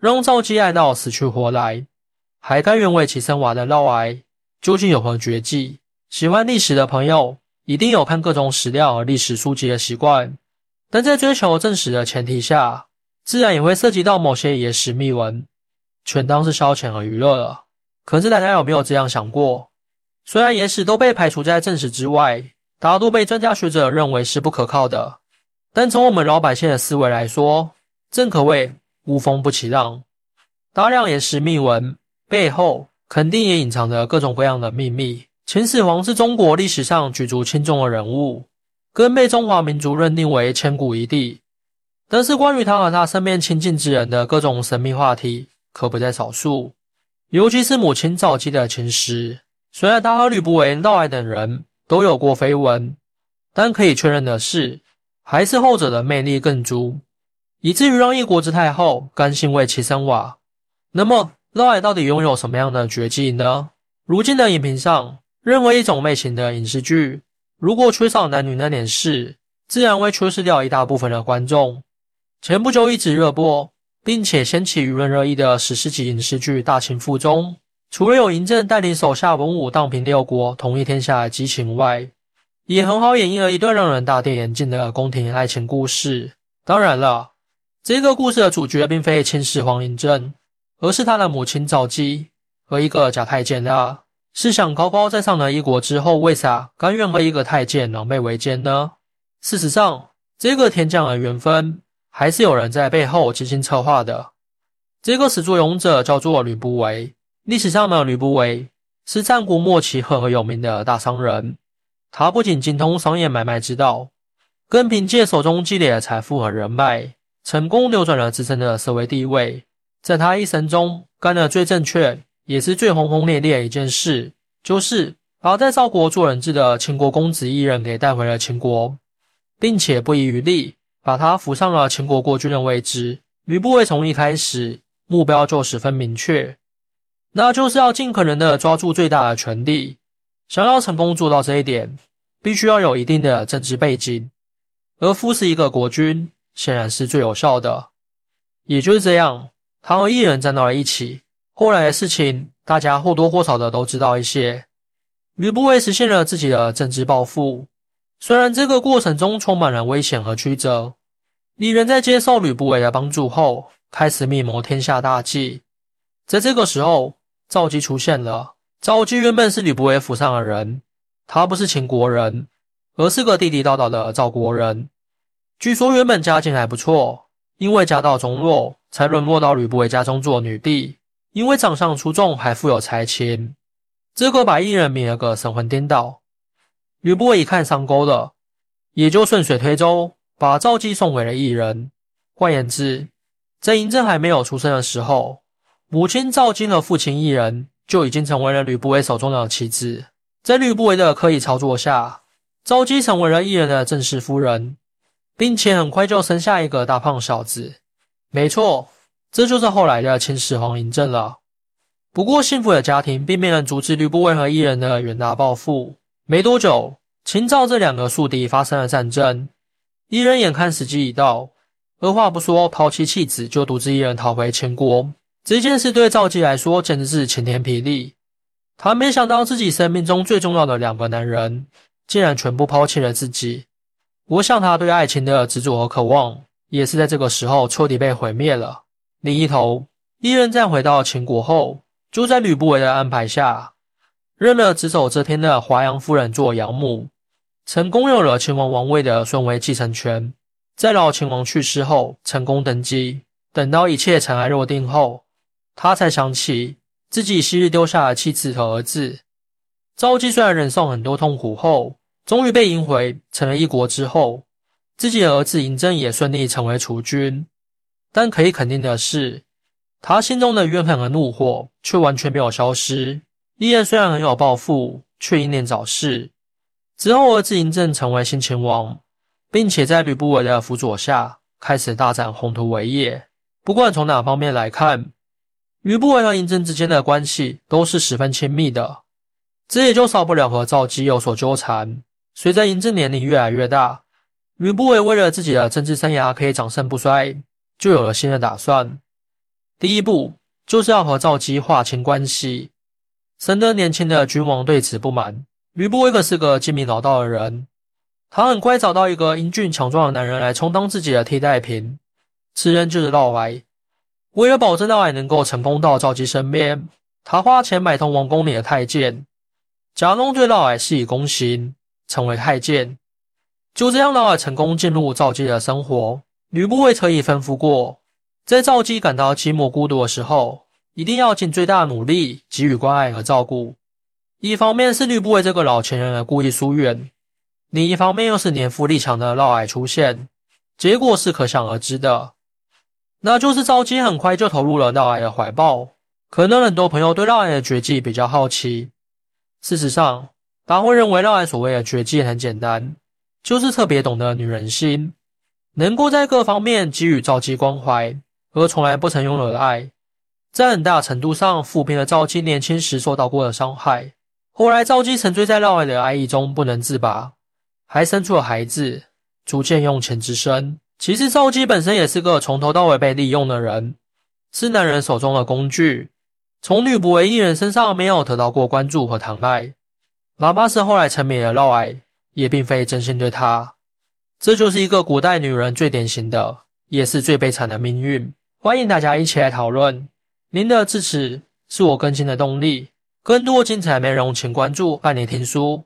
让赵姬爱到死去活来，还甘愿为其生娃的嫪毐，究竟有何绝技？喜欢历史的朋友一定有看各种史料和历史书籍的习惯，但在追求正史的前提下，自然也会涉及到某些野史秘闻，全当是消遣和娱乐了。可是大家有没有这样想过？虽然野史都被排除在正史之外，大多被专家学者认为是不可靠的，但从我们老百姓的思维来说，正可谓无风不起浪。大量野史秘闻背后，肯定也隐藏着各种各样的秘密。秦始皇是中国历史上举足轻重的人物，更被中华民族认定为千古一帝。但是关于他和他身边亲近之人的各种神秘话题，可不在少数。尤其是母亲赵姬的情史，虽然他和吕不韦、嫪毐等人都有过绯闻，但可以确认的是，还是后者的魅力更足，以至于让一国之太后甘心为其生娃。那么，嫪毐到底拥有什么样的绝技呢？如今的影评上，任何一种类型的影视剧，如果缺少男女那点事，自然会缺失掉一大部分的观众。前不久一直热播。并且掀起舆论热议的史诗级影视剧《大秦赋》中，除了有嬴政带领手下文武荡平六国、统一天下的激情外，也很好演绎了一段让人大跌眼镜的宫廷爱情故事。当然了，这个故事的主角并非秦始皇嬴政，而是他的母亲赵姬和一个假太监啊。试想，高高在上的一国之后，为啥甘愿和一个太监狼狈为奸呢？事实上，这个天降的缘分。还是有人在背后精心策划的。这个始作俑者叫做吕不韦。历史上的吕不韦是战国末期赫赫有名的大商人。他不仅精通商业买卖之道，更凭借手中积累的财富和人脉，成功扭转了自身的社会地位。在他一生中干的最正确，也是最轰轰烈烈的一件事，就是把在赵国做人质的秦国公子异人给带回了秦国，并且不遗余力。把他扶上了秦国国君的位置。吕不韦从一开始目标就十分明确，那就是要尽可能的抓住最大的权力。想要成功做到这一点，必须要有一定的政治背景，而扶持一个国君显然是最有效的。也就是这样，他和艺人站到了一起。后来的事情，大家或多或少的都知道一些。吕不韦实现了自己的政治抱负。虽然这个过程中充满了危险和曲折，李人在接受吕不韦的帮助后，开始密谋天下大计。在这个时候，赵姬出现了。赵姬原本是吕不韦府上的人，他不是秦国人，而是个地地道道的赵国人。据说原本家境还不错，因为家道中落，才沦落到吕不韦家中做女婢。因为长相出众，还富有才情，这个把异人迷了个神魂颠倒。吕不韦一看上钩了，也就顺水推舟，把赵姬送给了异人。换言之，在嬴政还没有出生的时候，母亲赵姬和父亲异人就已经成为了吕不韦手中的棋子。在吕不韦的刻意操作下，赵姬成为了异人的正式夫人，并且很快就生下一个大胖小子。没错，这就是后来的秦始皇嬴政了。不过，幸福的家庭并没能阻止吕不韦和异人的远大抱负。没多久，秦赵这两个宿敌发生了战争。一人眼看时机已到，二话不说抛弃妻子，就独自一人逃回秦国。这件事对赵姬来说简直是晴天霹雳。他没想到自己生命中最重要的两个男人，竟然全部抛弃了自己。我想他对爱情的执着和渴望，也是在这个时候彻底被毁灭了。另一头，一人在回到秦国后，就在吕不韦的安排下。认了只走这天的华阳夫人做养母，成功有了秦王王位的顺位继承权。在老秦王去世后，成功登基。等到一切尘埃落定后，他才想起自己昔日丢下的妻子和儿子。赵姬虽然忍受很多痛苦后，终于被迎回，成了一国之后，自己的儿子嬴政也顺利成为储君。但可以肯定的是，他心中的怨恨和怒火却完全没有消失。伊人虽然很有抱负，却英年早逝。之后，儿子嬴政成为新秦王，并且在吕不韦的辅佐下，开始大展宏图伟业。不管从哪方面来看，吕不韦和嬴政之间的关系都是十分亲密的。这也就少不了和赵姬有所纠缠。随着嬴政年龄越来越大，吕不韦为了自己的政治生涯可以长盛不衰，就有了新的打算。第一步就是要和赵姬划清关系。深得年轻的君王对此不满。吕不韦可是个精明老道的人，他很快找到一个英俊强壮的男人来充当自己的替代品，此人就是嫪毐。为了保证嫪毐能够成功到赵姬身边，他花钱买通王宫里的太监，假装对嫪毐施以宫刑，成为太监。就这样，嫪毐成功进入赵姬的生活。吕不韦特意吩咐过，在赵姬感到寂寞孤独的时候，一定要尽最大努力给予关爱和照顾。一方面是吕不韦这个老前人的故意疏远，另一方面又是年富力强的嫪毐出现，结果是可想而知的。那就是赵姬很快就投入了嫪毐的怀抱。可能很多朋友对嫪毐的绝技比较好奇，事实上，大家会认为嫪毐所谓的绝技很简单。就是特别懂得女人心，能够在各方面给予赵姬关怀，而从来不曾拥有的爱，在很大程度上抚平了赵姬年轻时受到过的伤害。后来赵姬沉醉在嫪毐的爱意中不能自拔，还生出了孩子，逐渐用钱之身。其实赵姬本身也是个从头到尾被利用的人，是男人手中的工具，从吕不韦一人身上没有得到过关注和疼爱，哪怕是后来沉迷了嫪毐。也并非真心对他，这就是一个古代女人最典型的，也是最悲惨的命运。欢迎大家一起来讨论，您的支持是我更新的动力。更多精彩内容，请关注伴你听书。